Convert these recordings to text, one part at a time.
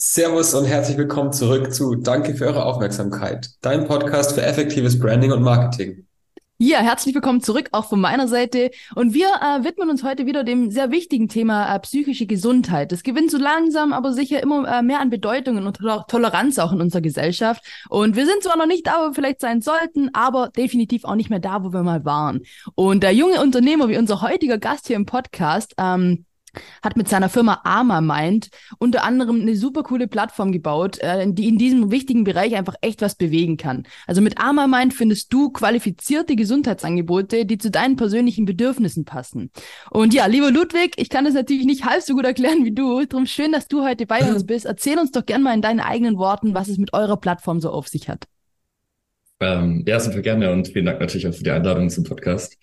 Servus und herzlich willkommen zurück zu Danke für eure Aufmerksamkeit, dein Podcast für effektives Branding und Marketing. Ja, herzlich willkommen zurück, auch von meiner Seite. Und wir äh, widmen uns heute wieder dem sehr wichtigen Thema äh, psychische Gesundheit. Das gewinnt so langsam, aber sicher immer äh, mehr an Bedeutung und Toleranz auch in unserer Gesellschaft. Und wir sind zwar noch nicht da, wo wir vielleicht sein sollten, aber definitiv auch nicht mehr da, wo wir mal waren. Und der junge Unternehmer wie unser heutiger Gast hier im Podcast, ähm, hat mit seiner Firma Arma Mind unter anderem eine super coole Plattform gebaut, äh, die in diesem wichtigen Bereich einfach echt was bewegen kann. Also mit Arma Mind findest du qualifizierte Gesundheitsangebote, die zu deinen persönlichen Bedürfnissen passen. Und ja, lieber Ludwig, ich kann das natürlich nicht halb so gut erklären wie du. Drum schön, dass du heute bei uns bist. Erzähl uns doch gerne mal in deinen eigenen Worten, was es mit eurer Plattform so auf sich hat. Ähm, ja, super gerne und vielen Dank natürlich auch für die Einladung zum Podcast.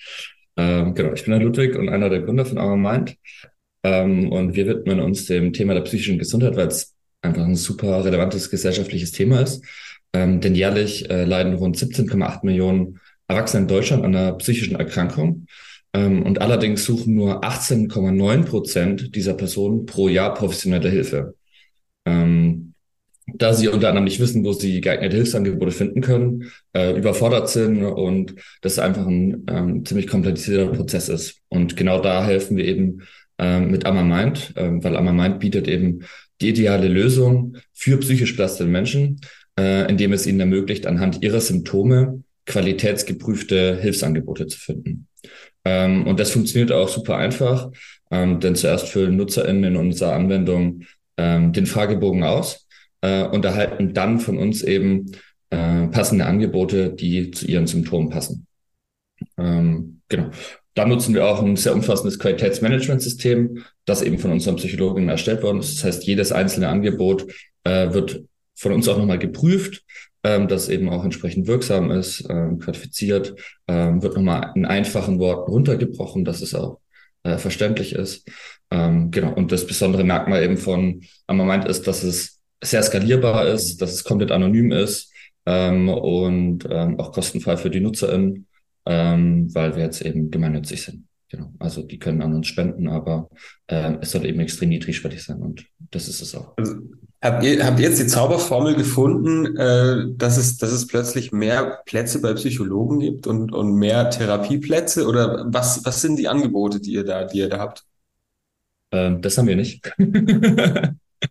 Ähm, genau, ich bin der Ludwig und einer der Gründer von Arma Mind. Ähm, und wir widmen uns dem Thema der psychischen Gesundheit, weil es einfach ein super relevantes gesellschaftliches Thema ist. Ähm, denn jährlich äh, leiden rund 17,8 Millionen Erwachsene in Deutschland an einer psychischen Erkrankung. Ähm, und allerdings suchen nur 18,9 Prozent dieser Personen pro Jahr professionelle Hilfe. Ähm, da sie unter anderem nicht wissen, wo sie geeignete Hilfsangebote finden können, äh, überfordert sind und das einfach ein ähm, ziemlich komplizierter Prozess ist. Und genau da helfen wir eben mit Amamind, ähm, weil Amamind bietet eben die ideale Lösung für psychisch belastete Menschen, äh, indem es ihnen ermöglicht, anhand ihrer Symptome qualitätsgeprüfte Hilfsangebote zu finden. Ähm, und das funktioniert auch super einfach, ähm, denn zuerst füllen NutzerInnen in unserer Anwendung ähm, den Fragebogen aus äh, und erhalten dann von uns eben äh, passende Angebote, die zu ihren Symptomen passen. Ähm, genau. Da nutzen wir auch ein sehr umfassendes Qualitätsmanagementsystem, das eben von unseren Psychologen erstellt worden ist. Das heißt, jedes einzelne Angebot äh, wird von uns auch nochmal geprüft, ähm, dass eben auch entsprechend wirksam ist, ähm, qualifiziert, ähm, wird nochmal in einfachen Worten runtergebrochen, dass es auch äh, verständlich ist. Ähm, genau. Und das besondere Merkmal eben von Amamind ist, dass es sehr skalierbar ist, dass es komplett anonym ist ähm, und ähm, auch kostenfrei für die NutzerInnen ähm, weil wir jetzt eben gemeinnützig sind. Genau. Also die können an uns spenden, aber äh, es soll eben extrem niedrigschwellig sein und das ist es auch. Also, habt, ihr, habt ihr jetzt die Zauberformel gefunden, äh, dass, es, dass es plötzlich mehr Plätze bei Psychologen gibt und, und mehr Therapieplätze? Oder was, was sind die Angebote, die ihr da, die ihr da habt? Ähm, das haben wir nicht.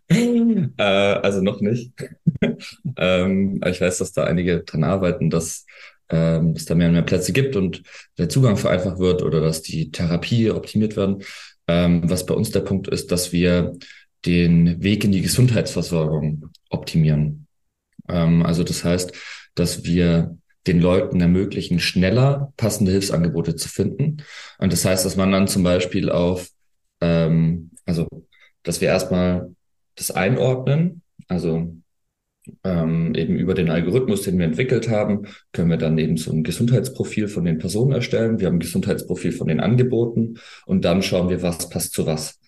äh, also noch nicht. ähm, ich weiß, dass da einige dran arbeiten, dass ähm, dass da mehr und mehr Plätze gibt und der Zugang vereinfacht wird oder dass die Therapie optimiert werden. Ähm, was bei uns der Punkt ist, dass wir den Weg in die Gesundheitsversorgung optimieren. Ähm, also das heißt, dass wir den Leuten ermöglichen, schneller passende Hilfsangebote zu finden. Und das heißt, dass man dann zum Beispiel auf, ähm, also dass wir erstmal das einordnen, also ähm, eben über den Algorithmus, den wir entwickelt haben, können wir dann eben so ein Gesundheitsprofil von den Personen erstellen. Wir haben ein Gesundheitsprofil von den Angeboten und dann schauen wir, was passt zu was.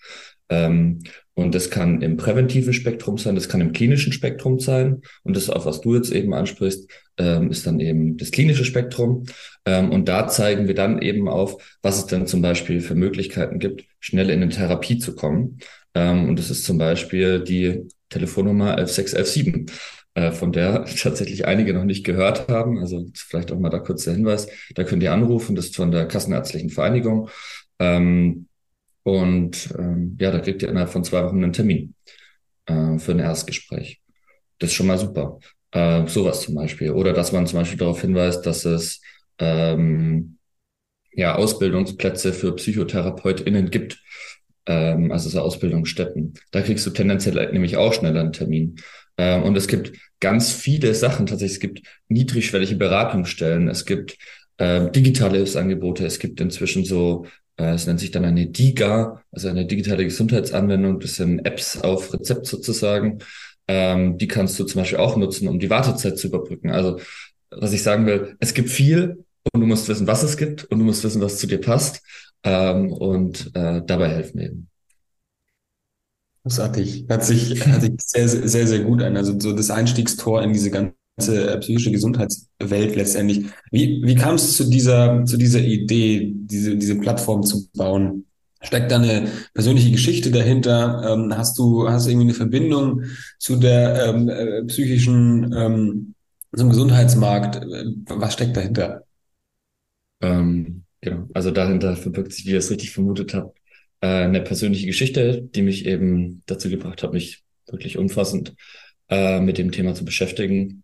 Ähm, und das kann im präventiven Spektrum sein, das kann im klinischen Spektrum sein. Und das, auch was du jetzt eben ansprichst, ähm, ist dann eben das klinische Spektrum. Ähm, und da zeigen wir dann eben auf, was es denn zum Beispiel für Möglichkeiten gibt, schnell in eine Therapie zu kommen. Ähm, und das ist zum Beispiel die Telefonnummer 11617, äh, von der tatsächlich einige noch nicht gehört haben. Also vielleicht auch mal da kurz der Hinweis. Da könnt ihr anrufen, das ist von der Kassenärztlichen Vereinigung. Ähm, und ähm, ja, da kriegt ihr innerhalb von zwei Wochen einen Termin äh, für ein Erstgespräch. Das ist schon mal super. Äh, sowas zum Beispiel. Oder dass man zum Beispiel darauf hinweist, dass es ähm, ja, Ausbildungsplätze für PsychotherapeutInnen gibt, ähm, also so Ausbildungsstätten. Da kriegst du tendenziell nämlich auch schneller einen Termin. Ähm, und es gibt ganz viele Sachen tatsächlich. Es gibt niedrigschwellige Beratungsstellen, es gibt äh, digitale Hilfsangebote, es gibt inzwischen so, äh, es nennt sich dann eine DIGA, also eine digitale Gesundheitsanwendung, das sind Apps auf Rezept sozusagen. Ähm, die kannst du zum Beispiel auch nutzen, um die Wartezeit zu überbrücken. Also was ich sagen will, es gibt viel und du musst wissen, was es gibt und du musst wissen, was zu dir passt ähm, und äh, dabei helfen eben. Großartig. Hört sich, hört sich sehr, sehr, sehr gut an. Also so das Einstiegstor in diese ganze äh, psychische Gesundheitswelt letztendlich. Wie, wie kam es zu dieser, zu dieser Idee, diese, diese Plattform zu bauen? Steckt da eine persönliche Geschichte dahinter? Ähm, hast du, hast du irgendwie eine Verbindung zu der ähm, äh, psychischen, ähm, zum Gesundheitsmarkt? Was steckt dahinter? Ähm, genau. Also dahinter verbirgt sich, wie ihr es richtig vermutet habt, äh, eine persönliche Geschichte, die mich eben dazu gebracht hat, mich wirklich umfassend äh, mit dem Thema zu beschäftigen.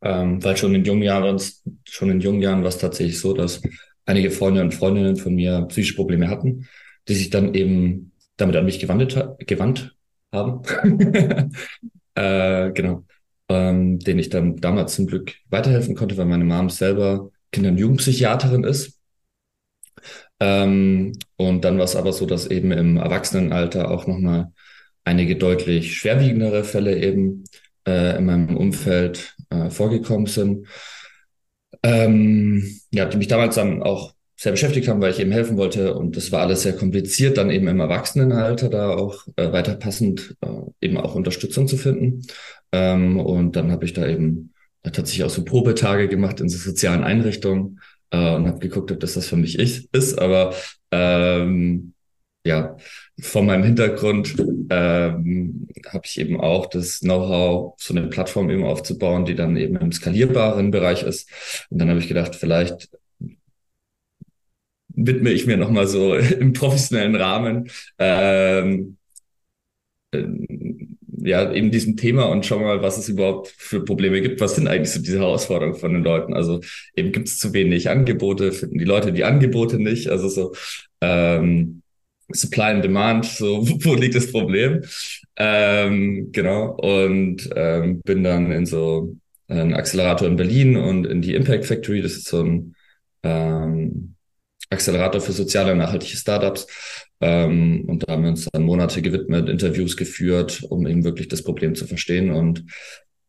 Ähm, weil schon in jungen Jahren, schon in jungen Jahren war es tatsächlich so, dass einige Freunde und Freundinnen von mir psychische Probleme hatten, die sich dann eben damit an mich gewandt, gewandt haben. äh, genau. Ähm, den ich dann damals zum Glück weiterhelfen konnte, weil meine Mom selber Kinder- und Jugendpsychiaterin ist. Ähm, und dann war es aber so, dass eben im Erwachsenenalter auch nochmal einige deutlich schwerwiegendere Fälle eben äh, in meinem Umfeld äh, vorgekommen sind. Ähm, ja, die mich damals dann auch sehr beschäftigt haben, weil ich eben helfen wollte. Und das war alles sehr kompliziert, dann eben im Erwachsenenalter da auch äh, weiter passend äh, eben auch Unterstützung zu finden. Ähm, und dann habe ich da eben tatsächlich auch so Probetage gemacht in so sozialen Einrichtungen äh, und habe geguckt, ob das das für mich ist. Aber ähm, ja, von meinem Hintergrund ähm, habe ich eben auch das Know-how, so eine Plattform eben aufzubauen, die dann eben im skalierbaren Bereich ist. Und dann habe ich gedacht, vielleicht widme ich mir nochmal so im professionellen Rahmen ähm, äh, ja, eben diesem Thema und schau mal, was es überhaupt für Probleme gibt. Was sind eigentlich so diese Herausforderungen von den Leuten? Also eben gibt es zu wenig Angebote, finden die Leute die Angebote nicht. Also so ähm, Supply and Demand, so wo liegt das Problem? Ähm, genau. Und ähm, bin dann in so einen Accelerator in Berlin und in die Impact Factory. Das ist so ein ähm, Accelerator für soziale und nachhaltige Startups. Ähm, und da haben wir uns dann Monate gewidmet, Interviews geführt, um eben wirklich das Problem zu verstehen und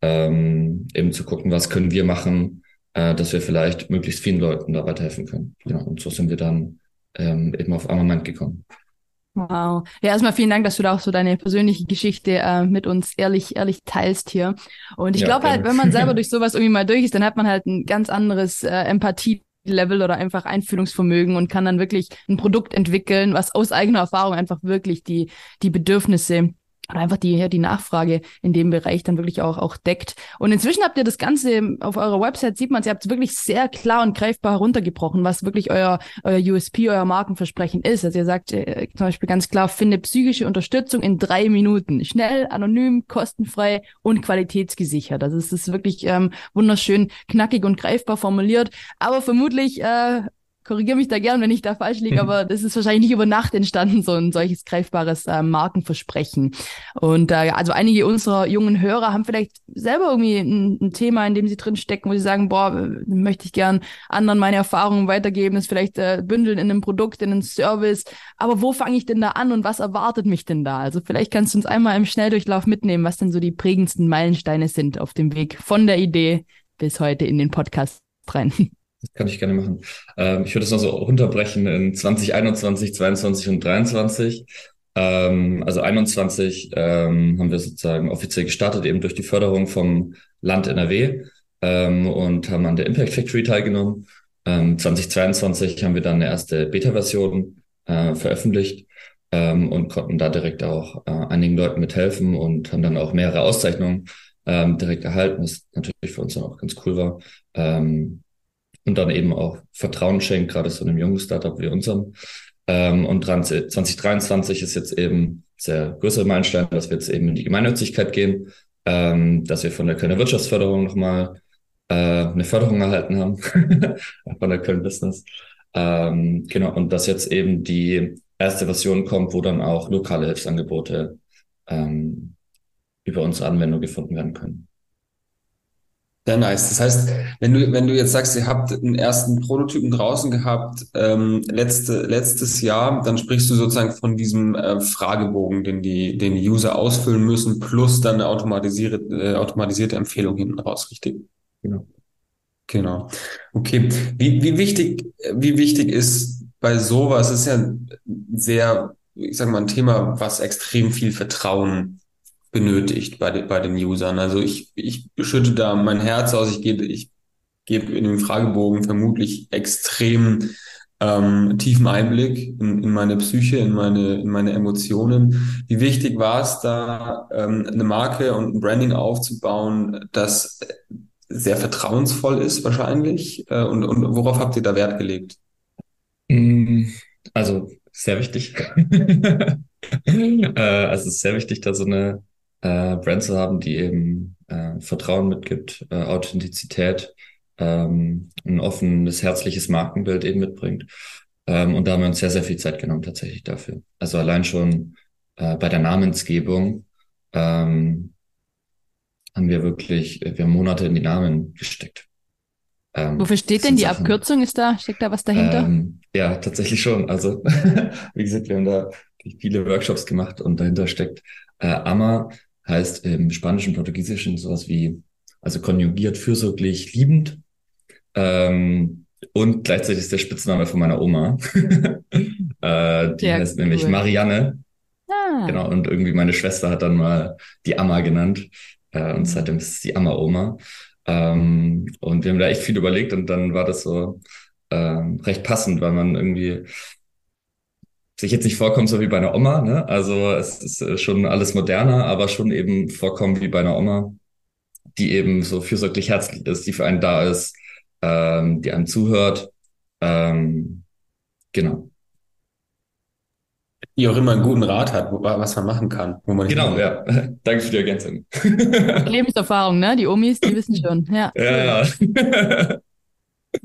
ähm, eben zu gucken, was können wir machen, äh, dass wir vielleicht möglichst vielen Leuten da weiterhelfen können. Genau. Und so sind wir dann ähm, eben auf Armament gekommen. Wow. Ja, erstmal vielen Dank, dass du da auch so deine persönliche Geschichte äh, mit uns ehrlich, ehrlich teilst hier. Und ich ja, glaube halt, wenn man selber durch sowas irgendwie mal durch ist, dann hat man halt ein ganz anderes äh, Empathie Level oder einfach Einfühlungsvermögen und kann dann wirklich ein Produkt entwickeln, was aus eigener Erfahrung einfach wirklich die, die Bedürfnisse oder einfach die, die Nachfrage in dem Bereich dann wirklich auch, auch deckt. Und inzwischen habt ihr das Ganze auf eurer Website, sieht man, ihr habt es wirklich sehr klar und greifbar heruntergebrochen, was wirklich euer, euer USP, euer Markenversprechen ist. Also ihr sagt äh, zum Beispiel ganz klar, finde psychische Unterstützung in drei Minuten. Schnell, anonym, kostenfrei und qualitätsgesichert. Also es ist wirklich ähm, wunderschön knackig und greifbar formuliert. Aber vermutlich äh, korrigiere mich da gern, wenn ich da falsch liege, aber das ist wahrscheinlich nicht über Nacht entstanden, so ein solches greifbares äh, Markenversprechen. Und äh, also einige unserer jungen Hörer haben vielleicht selber irgendwie ein, ein, Thema, in dem sie drin stecken, wo sie sagen, boah, möchte ich gern anderen meine Erfahrungen weitergeben, ist vielleicht äh, bündeln in einem Produkt, in einem Service. Aber wo fange ich denn da an und was erwartet mich denn da? Also vielleicht kannst du uns einmal im Schnelldurchlauf mitnehmen, was denn so die prägendsten Meilensteine sind auf dem Weg von der Idee bis heute in den Podcast rein. Das kann ich gerne machen. Ähm, ich würde es noch so runterbrechen in 2021, 22 und 23. Ähm, also 21 ähm, haben wir sozusagen offiziell gestartet, eben durch die Förderung vom Land NRW ähm, und haben an der Impact Factory teilgenommen. 2022 ähm, haben wir dann eine erste Beta-Version äh, veröffentlicht ähm, und konnten da direkt auch äh, einigen Leuten mithelfen und haben dann auch mehrere Auszeichnungen direkt erhalten, was natürlich für uns dann auch ganz cool war. Ähm, und dann eben auch Vertrauen schenkt, gerade so einem jungen Startup wie unserem. Ähm, und 2023 ist jetzt eben sehr größer Meilenstein, dass wir jetzt eben in die Gemeinnützigkeit gehen, ähm, dass wir von der Kölner Wirtschaftsförderung nochmal äh, eine Förderung erhalten haben, von der Köln Business. Ähm, genau, und dass jetzt eben die erste Version kommt, wo dann auch lokale Hilfsangebote ähm, über unsere Anwendung gefunden werden können. Sehr nice. Das heißt, wenn du, wenn du jetzt sagst, ihr habt einen ersten Prototypen draußen gehabt, ähm, letzte, letztes Jahr, dann sprichst du sozusagen von diesem äh, Fragebogen, den die, den die User ausfüllen müssen, plus dann eine automatisierte, äh, automatisierte Empfehlung hinten raus, richtig? Genau. Genau. Okay. Wie, wie wichtig, wie wichtig ist bei sowas, ist ja sehr, ich sag mal, ein Thema, was extrem viel Vertrauen benötigt bei, den bei den Usern. Also ich, ich schütte da mein Herz aus, ich gebe, ich gebe in dem Fragebogen vermutlich extrem ähm, tiefen Einblick in, in meine Psyche, in meine, in meine Emotionen. Wie wichtig war es da, ähm, eine Marke und ein Branding aufzubauen, das sehr vertrauensvoll ist wahrscheinlich? Äh, und, und worauf habt ihr da Wert gelegt? Mm, also sehr wichtig. äh, also es ist sehr wichtig, da so eine äh, Brand zu haben, die eben äh, Vertrauen mitgibt, äh, Authentizität, ähm, ein offenes, herzliches Markenbild eben mitbringt. Ähm, und da haben wir uns sehr, sehr viel Zeit genommen tatsächlich dafür. Also allein schon äh, bei der Namensgebung ähm, haben wir wirklich, wir haben Monate in die Namen gesteckt. Ähm, Wofür steht denn die Sachen, Abkürzung? Ist da, steckt da was dahinter? Ähm, ja, tatsächlich schon. Also, wie gesagt, wir haben da viele Workshops gemacht und dahinter steckt äh, Ama heißt im Spanischen, Portugiesischen sowas wie, also konjugiert, fürsorglich, liebend. Ähm, und gleichzeitig ist der Spitzname von meiner Oma. äh, die ja, heißt cool. nämlich Marianne. Ah. Genau, und irgendwie meine Schwester hat dann mal die Amma genannt. Äh, und seitdem ist es die Amma-Oma. Ähm, und wir haben da echt viel überlegt und dann war das so äh, recht passend, weil man irgendwie sich jetzt nicht vorkommt so wie bei einer Oma, ne? Also es ist äh, schon alles moderner, aber schon eben vorkommen wie bei einer Oma, die eben so fürsorglich herzlich ist, die für einen da ist, ähm, die einem zuhört. Ähm, genau. Die auch immer einen guten Rat hat, was man machen kann. Wo man genau, ja. Danke für die Ergänzung. Lebenserfahrung, ne? Die Omis, die wissen schon. Ja, ja. ja.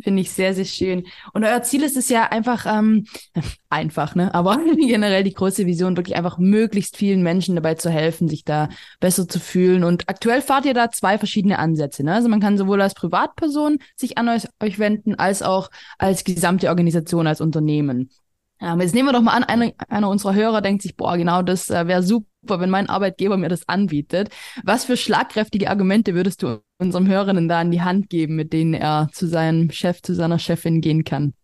Finde ich sehr, sehr schön. Und euer Ziel ist es ja einfach, ähm, einfach, ne? Aber generell die große Vision, wirklich einfach möglichst vielen Menschen dabei zu helfen, sich da besser zu fühlen. Und aktuell fahrt ihr da zwei verschiedene Ansätze. Ne? Also man kann sowohl als Privatperson sich an euch, euch wenden, als auch als gesamte Organisation, als Unternehmen. Ähm, jetzt nehmen wir doch mal an, einer, einer unserer Hörer denkt sich, boah, genau das äh, wäre super, wenn mein Arbeitgeber mir das anbietet. Was für schlagkräftige Argumente würdest du unserem Hörerinnen da in die Hand geben, mit denen er zu seinem Chef, zu seiner Chefin gehen kann?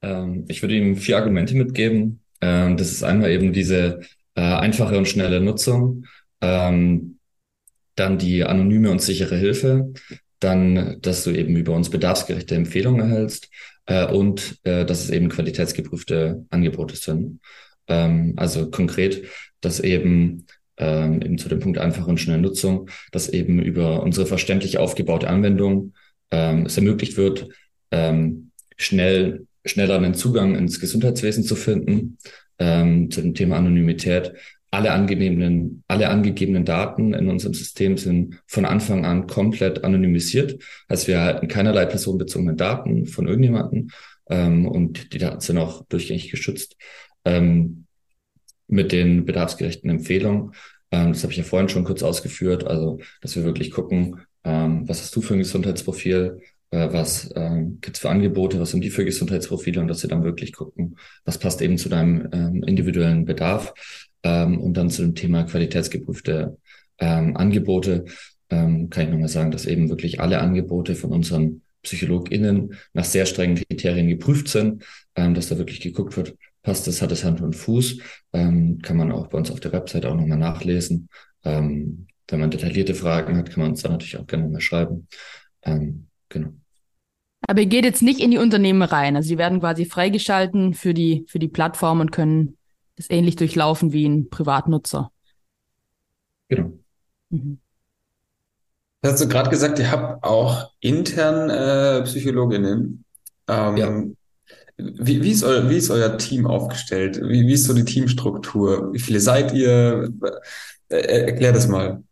Ähm, ich würde ihm vier Argumente mitgeben. Ähm, das ist einmal eben diese äh, einfache und schnelle Nutzung, ähm, dann die anonyme und sichere Hilfe, dann, dass du eben über uns bedarfsgerechte Empfehlungen erhältst äh, und äh, dass es eben qualitätsgeprüfte Angebote sind. Ähm, also konkret, dass eben ähm, eben zu dem Punkt einfache und schnelle Nutzung, dass eben über unsere verständlich aufgebaute Anwendung ähm, es ermöglicht wird, ähm, schnell schneller einen Zugang ins Gesundheitswesen zu finden. Ähm, zu dem Thema Anonymität alle angegebenen, alle angegebenen Daten in unserem System sind von Anfang an komplett anonymisiert. Also wir erhalten keinerlei personenbezogene Daten von irgendjemanden ähm, und die Daten sind auch durchgängig geschützt ähm, mit den bedarfsgerechten Empfehlungen. Ähm, das habe ich ja vorhin schon kurz ausgeführt. Also, dass wir wirklich gucken, ähm, was hast du für ein Gesundheitsprofil, äh, was ähm, gibt's für Angebote, was sind die für Gesundheitsprofile und dass wir dann wirklich gucken, was passt eben zu deinem ähm, individuellen Bedarf ähm, und dann zu dem Thema qualitätsgeprüfte ähm, Angebote ähm, kann ich nochmal sagen, dass eben wirklich alle Angebote von unseren PsychologInnen nach sehr strengen Kriterien geprüft sind, ähm, dass da wirklich geguckt wird, passt das, hat es Hand und Fuß, ähm, kann man auch bei uns auf der Website auch nochmal nachlesen. Ähm, wenn man detaillierte Fragen hat, kann man uns da natürlich auch gerne mal schreiben. Ähm, genau. Aber ihr geht jetzt nicht in die Unternehmen rein. Also sie werden quasi freigeschalten für die, für die Plattform und können das ähnlich durchlaufen wie ein Privatnutzer. Genau. Mhm. Hast du gerade gesagt, ihr habt auch intern äh, Psychologinnen. Ähm, ja. Wie, wie, ist euer, wie ist euer Team aufgestellt? Wie, wie ist so die Teamstruktur? Wie viele seid ihr? Äh, erklär das mal.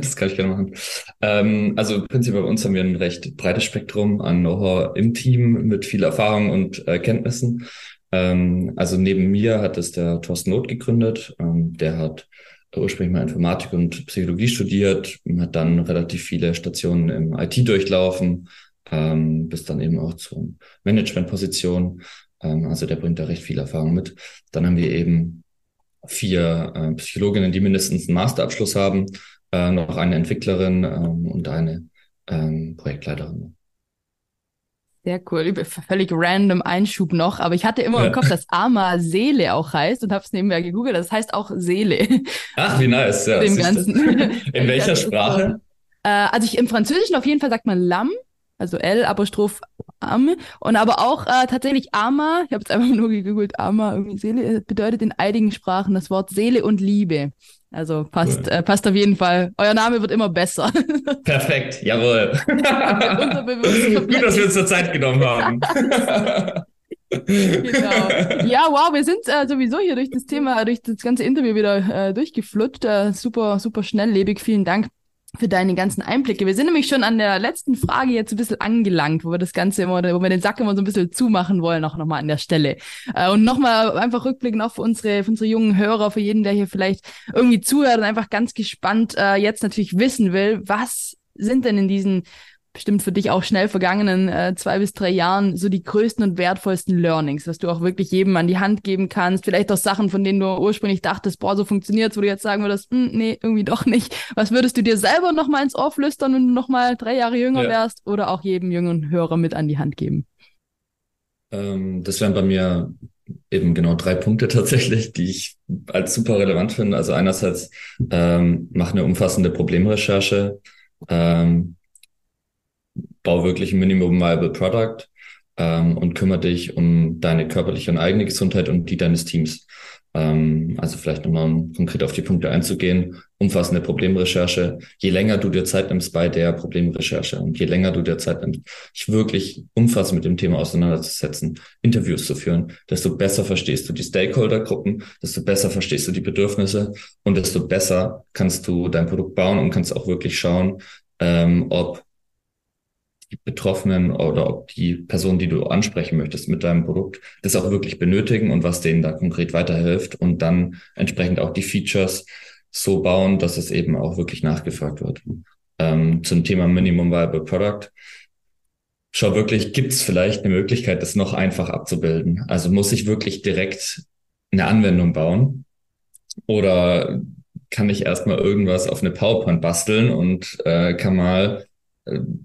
Das kann ich gerne machen. Ähm, also prinzipiell bei uns haben wir ein recht breites Spektrum an Know-how im Team mit viel Erfahrung und äh, Kenntnissen. Ähm, also neben mir hat es der Thorsten Not gegründet. Ähm, der hat ursprünglich mal Informatik und Psychologie studiert, hat dann relativ viele Stationen im IT durchlaufen, ähm, bis dann eben auch zur Managementposition. Ähm, also der bringt da recht viel Erfahrung mit. Dann haben wir eben vier äh, Psychologinnen, die mindestens einen Masterabschluss haben, äh, noch eine Entwicklerin ähm, und eine ähm, Projektleiterin. Sehr cool. Völlig random Einschub noch, aber ich hatte immer ja. im Kopf, dass Ama Seele auch heißt und habe es nebenbei gegoogelt. Das heißt auch Seele. Ach, wie nice. Ja, Dem Ganzen. In welcher Sprache? Äh, also ich, im Französischen auf jeden Fall sagt man Lamm, also L, Apostroph Arme. Und aber auch äh, tatsächlich Ama, ich habe jetzt einfach nur gegoogelt, Ama, irgendwie Seele, bedeutet in einigen Sprachen das Wort Seele und Liebe. Also passt, cool. äh, passt auf jeden Fall. Euer Name wird immer besser. Perfekt, jawohl. Gut, dass wir uns zur Zeit genommen haben. genau. Ja, wow, wir sind äh, sowieso hier durch das Thema, durch das ganze Interview wieder äh, durchgeflutscht. Äh, super, super schnelllebig. Vielen Dank für deine ganzen Einblicke. Wir sind nämlich schon an der letzten Frage jetzt ein bisschen angelangt, wo wir das Ganze immer, wo wir den Sack immer so ein bisschen zumachen wollen, auch nochmal an der Stelle. Äh, und nochmal einfach rückblicken auch für unsere, für unsere jungen Hörer, für jeden, der hier vielleicht irgendwie zuhört und einfach ganz gespannt äh, jetzt natürlich wissen will, was sind denn in diesen bestimmt für dich auch schnell vergangenen äh, zwei bis drei Jahren so die größten und wertvollsten Learnings, was du auch wirklich jedem an die Hand geben kannst? Vielleicht auch Sachen, von denen du ursprünglich dachtest, boah, so funktioniert's, wo du jetzt sagen würdest, hm, nee, irgendwie doch nicht. Was würdest du dir selber noch mal ins Ohr flüstern, wenn du noch mal drei Jahre jünger ja. wärst oder auch jedem jungen Hörer mit an die Hand geben? Ähm, das wären bei mir eben genau drei Punkte tatsächlich, die ich als super relevant finde. Also einerseits ähm, mach eine umfassende Problemrecherche. Ähm, bau wirklich ein Minimum Viable Product ähm, und kümmere dich um deine körperliche und eigene Gesundheit und die deines Teams. Ähm, also vielleicht nochmal konkret auf die Punkte einzugehen. Umfassende Problemrecherche. Je länger du dir Zeit nimmst bei der Problemrecherche und je länger du dir Zeit nimmst, dich wirklich umfassend mit dem Thema auseinanderzusetzen, Interviews zu führen, desto besser verstehst du die Stakeholdergruppen, desto besser verstehst du die Bedürfnisse und desto besser kannst du dein Produkt bauen und kannst auch wirklich schauen, ähm, ob die Betroffenen oder ob die Personen, die du ansprechen möchtest mit deinem Produkt, das auch wirklich benötigen und was denen da konkret weiterhilft und dann entsprechend auch die Features so bauen, dass es eben auch wirklich nachgefragt wird. Ähm, zum Thema Minimum Viable Product. Schau wirklich, gibt es vielleicht eine Möglichkeit, das noch einfach abzubilden? Also muss ich wirklich direkt eine Anwendung bauen? Oder kann ich erstmal irgendwas auf eine PowerPoint basteln und äh, kann mal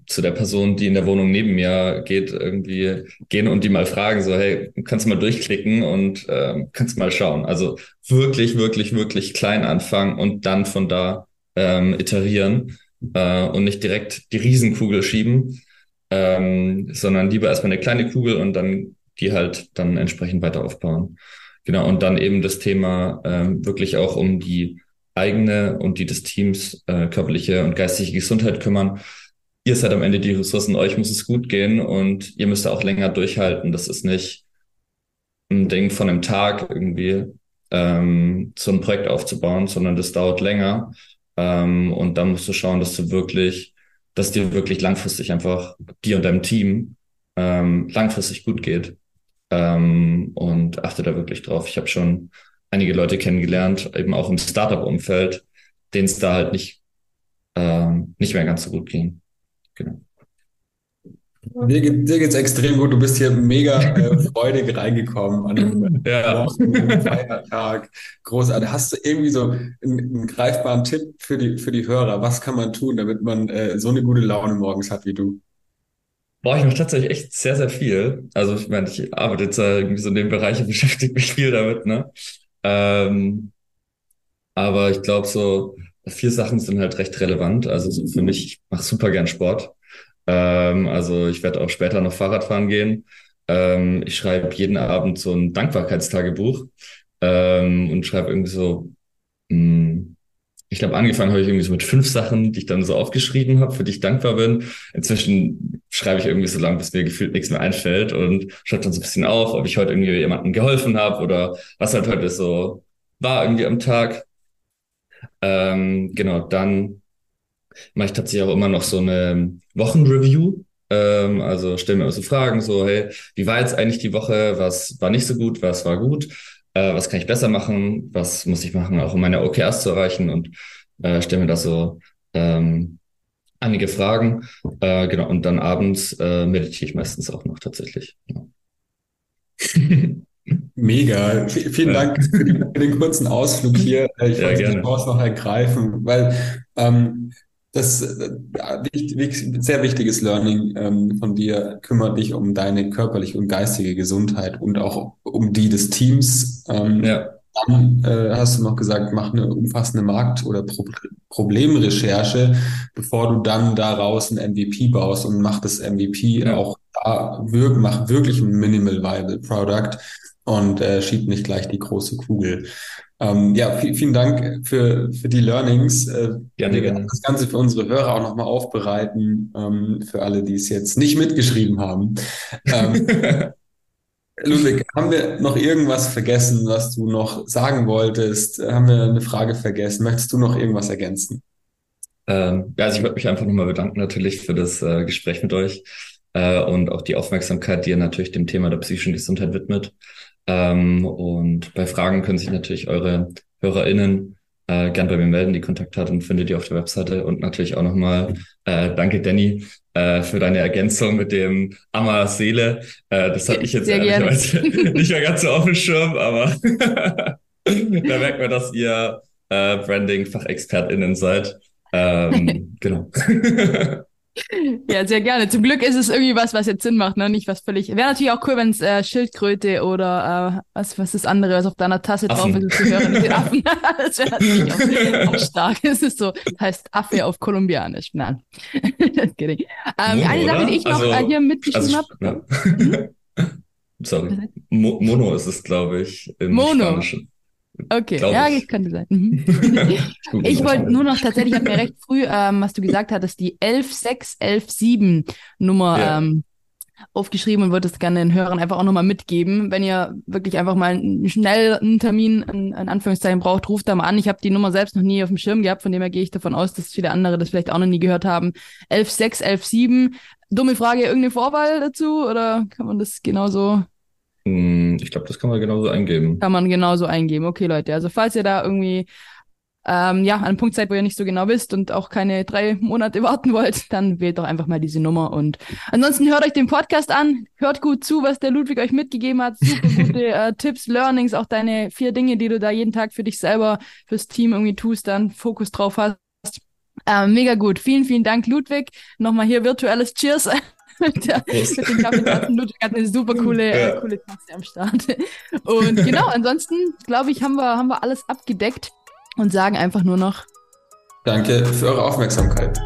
zu der Person, die in der Wohnung neben mir geht, irgendwie gehen und die mal fragen, so, hey, kannst du mal durchklicken und äh, kannst mal schauen. Also wirklich, wirklich, wirklich klein anfangen und dann von da ähm, iterieren äh, und nicht direkt die Riesenkugel schieben, ähm, sondern lieber erstmal eine kleine Kugel und dann die halt dann entsprechend weiter aufbauen. Genau, und dann eben das Thema ähm, wirklich auch um die eigene und die des Teams äh, körperliche und geistige Gesundheit kümmern ihr seid am Ende die Ressourcen, euch muss es gut gehen und ihr müsst auch länger durchhalten. Das ist nicht ein Ding von einem Tag irgendwie ähm, so ein Projekt aufzubauen, sondern das dauert länger. Ähm, und da musst du schauen, dass du wirklich, dass dir wirklich langfristig einfach dir und deinem Team ähm, langfristig gut geht. Ähm, und achte da wirklich drauf. Ich habe schon einige Leute kennengelernt, eben auch im Startup-Umfeld, denen es da halt nicht, ähm, nicht mehr ganz so gut ging. Genau. Dir, geht, dir geht's extrem gut. Du bist hier mega äh, freudig reingekommen an einem ja. Feiertag. Großartig. Hast du irgendwie so einen, einen, greifbaren Tipp für die, für die Hörer? Was kann man tun, damit man äh, so eine gute Laune morgens hat wie du? Boah, ich mache tatsächlich echt sehr, sehr viel. Also ich meine, ich arbeite jetzt irgendwie so in dem Bereich und beschäftige mich viel damit, ne? Ähm, aber ich glaube so, vier Sachen sind halt recht relevant. Also so für mich, ich mache super gern Sport. Ähm, also ich werde auch später noch Fahrrad fahren gehen. Ähm, ich schreibe jeden Abend so ein Dankbarkeitstagebuch ähm, und schreibe irgendwie so, mh, hm, ich glaube, angefangen habe ich irgendwie so mit fünf Sachen, die ich dann so aufgeschrieben habe, für die ich dankbar bin. Inzwischen schreibe ich irgendwie so lange, bis mir gefühlt nichts mehr einfällt und schreibe dann so ein bisschen auf, ob ich heute irgendwie jemandem geholfen habe oder was halt heute so war irgendwie am Tag. Ähm, genau, dann mache ich tatsächlich auch immer noch so eine Wochenreview. Ähm, also stelle mir immer so Fragen, so, hey, wie war jetzt eigentlich die Woche? Was war nicht so gut? Was war gut? Äh, was kann ich besser machen? Was muss ich machen, auch um meine OKRs zu erreichen? Und äh, stelle mir da so ähm, einige Fragen. Äh, genau, und dann abends äh, meditiere ich meistens auch noch tatsächlich. Ja. Mega. V vielen Dank für, die, für, den kurzen Ausflug hier. Ich ja, wollte gerne. die Chance noch ergreifen, weil ähm, das äh, sehr wichtiges Learning ähm, von dir. Kümmere dich um deine körperliche und geistige Gesundheit und auch um die des Teams. Ähm, ja. Dann äh, hast du noch gesagt, mach eine umfassende Markt- oder Pro Problemrecherche, bevor du dann daraus ein MVP baust und mach das MVP ja. auch wirk, mach wirklich ein Minimal Viable Product und äh, schieb nicht gleich die große Kugel. Ähm, ja, viel, vielen Dank für, für die Learnings. Äh, gerne, gerne. Das Ganze für unsere Hörer auch nochmal aufbereiten, ähm, für alle, die es jetzt nicht mitgeschrieben haben. Ähm, Ludwig, haben wir noch irgendwas vergessen, was du noch sagen wolltest? Haben wir eine Frage vergessen? Möchtest du noch irgendwas ergänzen? Ähm, ja, also ich wollte mich einfach nochmal bedanken natürlich für das äh, Gespräch mit euch äh, und auch die Aufmerksamkeit, die ihr natürlich dem Thema der psychischen Gesundheit widmet. Ähm, und bei Fragen können sich natürlich eure HörerInnen äh, gern bei mir melden. Die Kontaktdaten findet ihr auf der Webseite. Und natürlich auch nochmal äh, danke, Danny, äh, für deine Ergänzung mit dem Amma Seele. Äh, das habe ich jetzt ehrlicherweise nicht mehr ganz so auf dem Schirm, aber da merkt man, dass ihr äh, Branding-FachexpertInnen seid. Ähm, genau. Ja, sehr gerne. Zum Glück ist es irgendwie was, was jetzt Sinn macht, ne? Nicht was völlig. Wäre natürlich auch cool, wenn es äh, Schildkröte oder äh, was, was ist das andere, was auf deiner Tasse Affen. drauf ist, zu hören. Mit den Affen. das wäre natürlich auch, auch stark. Es ist so, heißt Affe auf Kolumbianisch. Nein. Kidding. Ähm, Mono, eine Sache, die ich noch Also- äh, hier mitgeschrieben Also, habe. ja. Sorry. Mo Mono ist es, glaube ich, im Mono. Spanischen. Okay, glaub ja, ich. könnte sein. Mhm. Ich wollte nur noch tatsächlich, ich habe mir recht früh, ähm, was du gesagt hattest, die 11617 Nummer Ja. ähm, aufgeschrieben und wollte es gerne den Hörern einfach auch nochmal mitgeben. Wenn ihr wirklich einfach mal einen, schnell einen Termin in, in Anführungszeichen braucht, ruft da mal an. Ich habe die Nummer selbst noch nie auf dem Schirm gehabt, von dem her gehe ich davon aus, dass viele andere das vielleicht auch noch nie gehört haben. 11617. Dumme Frage, irgendeine Vorwahl dazu oder kann man das genauso Ich glaube, das kann man genauso eingeben. kann man genauso eingeben. Okay, Leute, also falls ihr da irgendwie ähm, ja, an einem Punkt seid, wo ihr nicht so genau wisst und auch keine drei Monate warten wollt, dann wählt doch einfach mal diese Nummer. Und ansonsten hört euch den Podcast an, hört gut zu, was der Ludwig euch mitgegeben hat. Super gute äh, Tipps, Learnings, auch deine vier Dinge, die du da jeden Tag für dich selber, fürs Team irgendwie tust, dann Fokus drauf hast. Ähm, mega gut. Vielen, vielen Dank, Ludwig. Nochmal hier virtuelles Cheers. mit, der, mit den Kaffeetassen. Ludwig hat eine super coole, äh, Ja. coole Tasse am Start. Und genau, ansonsten glaube ich, haben wir, haben wir alles abgedeckt und sagen einfach nur noch Danke für eure Aufmerksamkeit.